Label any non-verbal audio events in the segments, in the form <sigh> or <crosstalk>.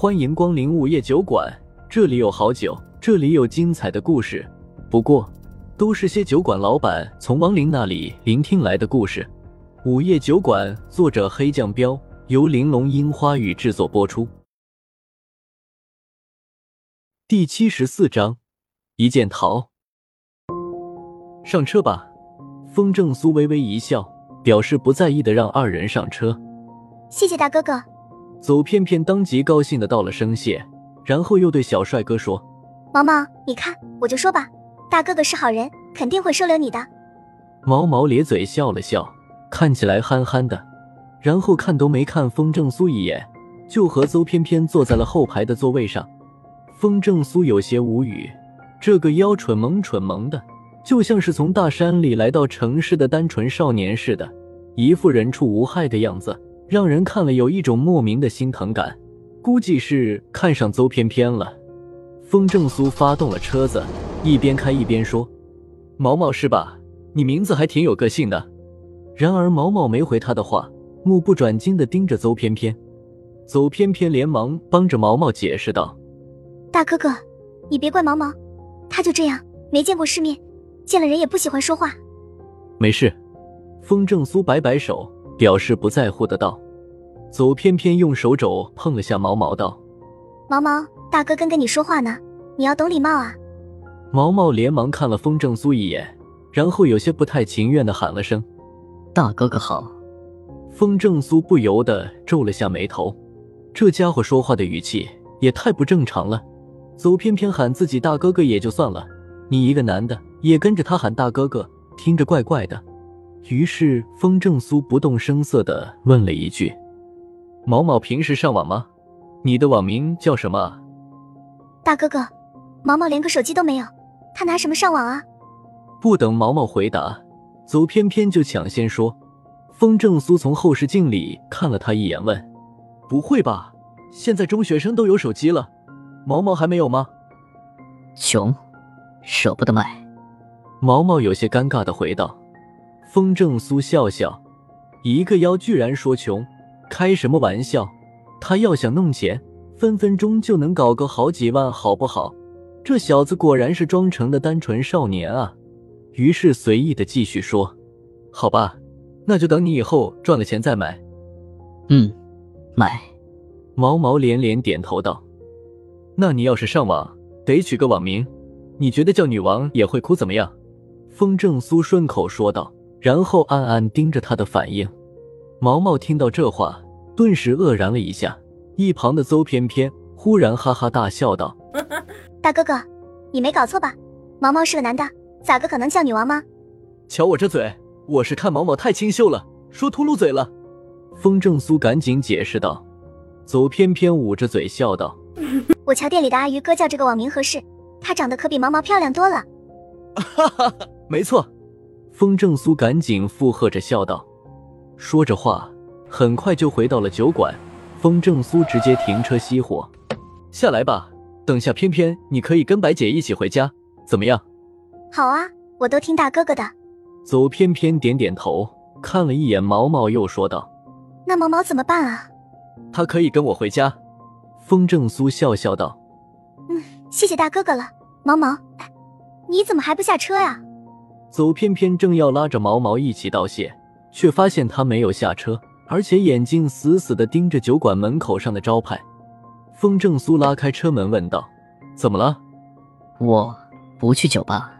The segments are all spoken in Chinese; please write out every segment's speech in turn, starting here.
欢迎光临午夜酒馆，这里有好酒，这里有精彩的故事。不过，都是些酒馆老板从亡灵那里聆听来的故事。午夜酒馆，作者黑酱标，由玲珑樱花雨制作播出。第七十四章，一件桃。上车吧。风正苏微微一笑，表示不在意的让二人上车。谢谢大哥哥。走偏偏当即高兴的道了声谢，然后又对小帅哥说：“毛毛，你看，我就说吧，大哥哥是好人，肯定会收留你的。”毛毛咧嘴笑了笑，看起来憨憨的，然后看都没看风正苏一眼，就和邹偏偏坐在了后排的座位上。风正苏有些无语，这个妖蠢萌蠢萌的。就像是从大山里来到城市的单纯少年似的，一副人畜无害的样子，让人看了有一种莫名的心疼感。估计是看上邹偏偏了。风正苏发动了车子，一边开一边说：“毛毛是吧？你名字还挺有个性的。”然而毛毛没回他的话，目不转睛地盯着邹偏偏。邹偏偏连忙帮着毛毛解释道：“大哥哥，你别怪毛毛，他就这样，没见过世面。”见了人也不喜欢说话，没事。风正苏摆摆手，表示不在乎的道。走偏偏用手肘碰了下毛毛，道：“毛毛，大哥跟跟你说话呢，你要懂礼貌啊。”毛毛连忙看了风正苏一眼，然后有些不太情愿的喊了声：“大哥哥好。”风正苏不由得皱了下眉头，这家伙说话的语气也太不正常了。走偏偏喊自己大哥哥也就算了，你一个男的。也跟着他喊大哥哥，听着怪怪的。于是风正苏不动声色的问了一句：“毛毛平时上网吗？你的网名叫什么？”大哥哥，毛毛连个手机都没有，他拿什么上网啊？不等毛毛回答，邹偏偏就抢先说。风正苏从后视镜里看了他一眼，问：“不会吧？现在中学生都有手机了，毛毛还没有吗？”穷，舍不得买。毛毛有些尴尬的回道：“风正苏笑笑，一个妖居然说穷，开什么玩笑？他要想弄钱，分分钟就能搞个好几万，好不好？这小子果然是装成的单纯少年啊！”于是随意的继续说：“好吧，那就等你以后赚了钱再买。”“嗯，买。”毛毛连连点头道：“那你要是上网，得取个网名，你觉得叫女王也会哭怎么样？”风正苏顺口说道，然后暗暗盯着他的反应。毛毛听到这话，顿时愕然了一下。一旁的邹偏偏忽然哈哈大笑道：“ <laughs> 大哥哥，你没搞错吧？毛毛是个男的，咋个可能叫女王吗？”瞧我这嘴，我是看毛毛太清秀了，说秃噜嘴了。风正苏赶紧解释道。邹偏偏捂着嘴笑道：“ <laughs> 我瞧店里的阿鱼哥叫这个网名合适，她长得可比毛毛漂亮多了。<laughs> ”哈哈哈。没错，风正苏赶紧附和着笑道，说着话，很快就回到了酒馆。风正苏直接停车熄火，下来吧，等下偏偏你可以跟白姐一起回家，怎么样？好啊，我都听大哥哥的。走偏偏点点头，看了一眼毛毛，又说道：“那毛毛怎么办啊？”他可以跟我回家。风正苏笑笑道：“嗯，谢谢大哥哥了。毛毛，你怎么还不下车呀？”走偏偏正要拉着毛毛一起道谢，却发现他没有下车，而且眼睛死死地盯着酒馆门口上的招牌。风正苏拉开车门问道：“怎么了？”“我不去酒吧。”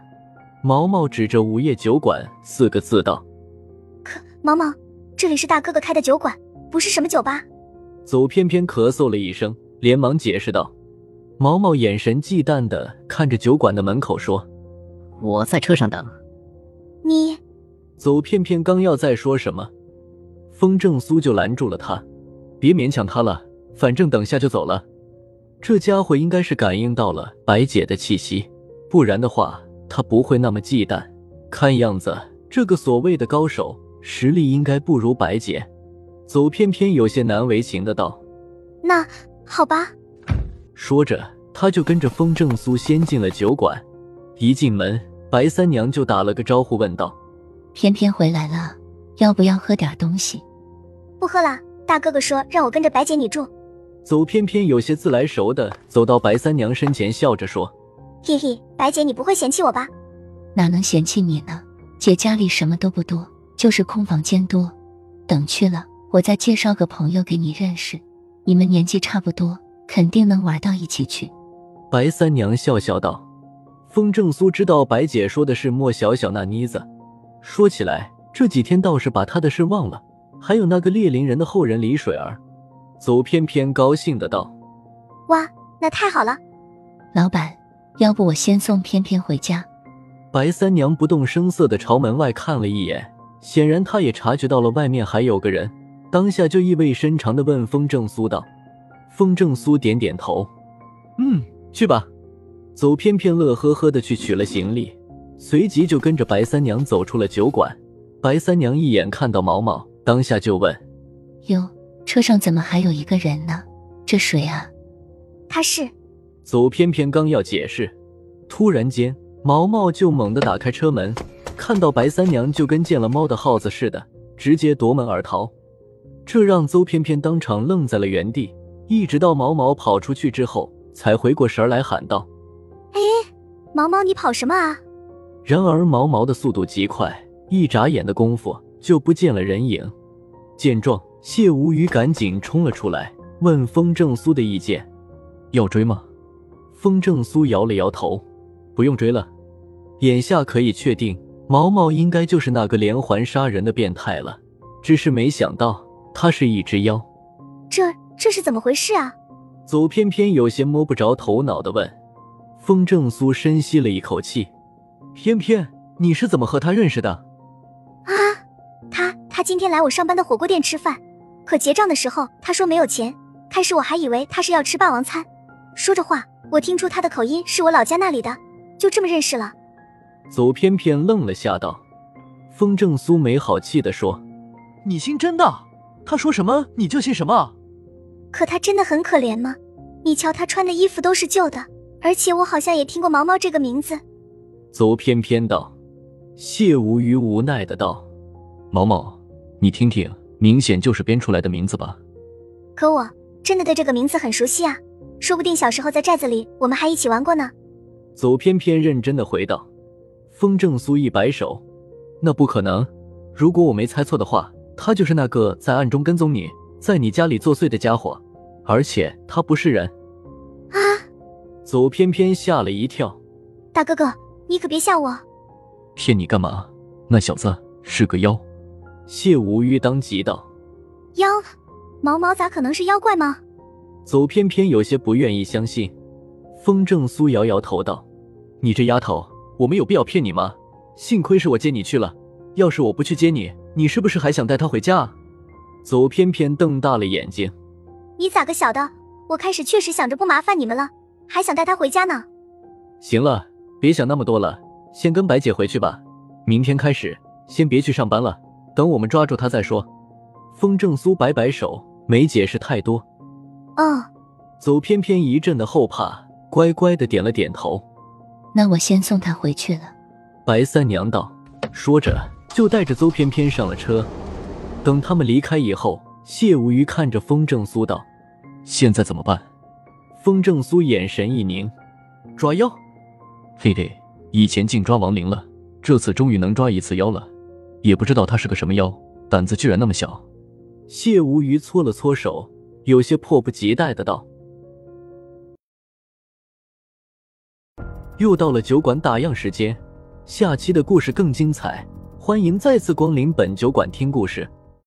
毛毛指着“午夜酒馆”四个字道。“可毛毛，这里是大哥哥开的酒馆，不是什么酒吧。”走偏偏咳嗽了一声，连忙解释道。毛毛眼神忌惮地看着酒馆的门口说：“我在车上等。”你，走偏偏刚要再说什么，风正苏就拦住了他，别勉强他了，反正等下就走了。这家伙应该是感应到了白姐的气息，不然的话他不会那么忌惮。看样子这个所谓的高手实力应该不如白姐。走偏偏有些难为情的道：“那好吧。”说着，他就跟着风正苏先进了酒馆，一进门。白三娘就打了个招呼，问道：“偏偏回来了，要不要喝点东西？”“不喝了。”大哥哥说让我跟着白姐你住。走偏偏有些自来熟的走到白三娘身前，笑着说：“嘿嘿，白姐，你不会嫌弃我吧？哪能嫌弃你呢？姐家里什么都不多，就是空房间多。等去了，我再介绍个朋友给你认识，你们年纪差不多，肯定能玩到一起去。”白三娘笑笑道。风正苏知道白姐说的是莫小小那妮子，说起来这几天倒是把她的事忘了，还有那个猎灵人的后人李水儿。走偏偏高兴的道：“哇，那太好了！老板，要不我先送偏偏回家？”白三娘不动声色的朝门外看了一眼，显然她也察觉到了外面还有个人，当下就意味深长的问风正苏道：“风正苏点点头，嗯，去吧。”走偏偏乐呵呵的去取了行李，随即就跟着白三娘走出了酒馆。白三娘一眼看到毛毛，当下就问：“哟，车上怎么还有一个人呢？这谁啊？”他是。走偏偏刚要解释，突然间毛毛就猛地打开车门，看到白三娘就跟见了猫的耗子似的，直接夺门而逃。这让邹偏偏当场愣在了原地，一直到毛毛跑出去之后，才回过神来喊道。哎，毛毛，你跑什么啊？然而毛毛的速度极快，一眨眼的功夫就不见了人影。见状，谢无虞赶紧冲了出来，问风正苏的意见：“要追吗？”风正苏摇了摇头：“不用追了，眼下可以确定，毛毛应该就是那个连环杀人的变态了。只是没想到他是一只妖。这这是怎么回事啊？”走偏偏有些摸不着头脑的问。风正苏深吸了一口气，偏偏你是怎么和他认识的？啊，他他今天来我上班的火锅店吃饭，可结账的时候他说没有钱，开始我还以为他是要吃霸王餐。说着话，我听出他的口音是我老家那里的，就这么认识了。走偏偏愣了下，道：“风正苏没好气的说，你信真的？他说什么你就信什么？可他真的很可怜吗？你瞧他穿的衣服都是旧的。”而且我好像也听过毛毛这个名字。邹偏偏道，谢无虞无奈的道：“毛毛，你听听，明显就是编出来的名字吧？”可我真的对这个名字很熟悉啊，说不定小时候在寨子里我们还一起玩过呢。邹偏偏认真的回道。风正苏一摆手：“那不可能，如果我没猜错的话，他就是那个在暗中跟踪你，在你家里作祟的家伙，而且他不是人。”走偏偏吓了一跳，大哥哥，你可别吓我！骗你干嘛？那小子是个妖。谢无虞当即道：“妖？毛毛咋可能是妖怪吗？”走偏偏有些不愿意相信。风正苏摇摇头道：“你这丫头，我们有必要骗你吗？幸亏是我接你去了，要是我不去接你，你是不是还想带她回家？”走偏偏瞪大了眼睛：“你咋个晓得？我开始确实想着不麻烦你们了。”还想带他回家呢。行了，别想那么多了，先跟白姐回去吧。明天开始，先别去上班了，等我们抓住他再说。风正苏摆摆手，没解释太多。哦。走偏偏一阵的后怕，乖乖的点了点头。那我先送他回去了。白三娘道，说着就带着邹偏偏上了车。等他们离开以后，谢无虞看着风正苏道：“现在怎么办？”风正苏眼神一凝，抓妖，嘿嘿，以前净抓亡灵了，这次终于能抓一次妖了，也不知道他是个什么妖，胆子居然那么小。谢无虞搓了搓手，有些迫不及待的道：“又到了酒馆打烊时间，下期的故事更精彩，欢迎再次光临本酒馆听故事。”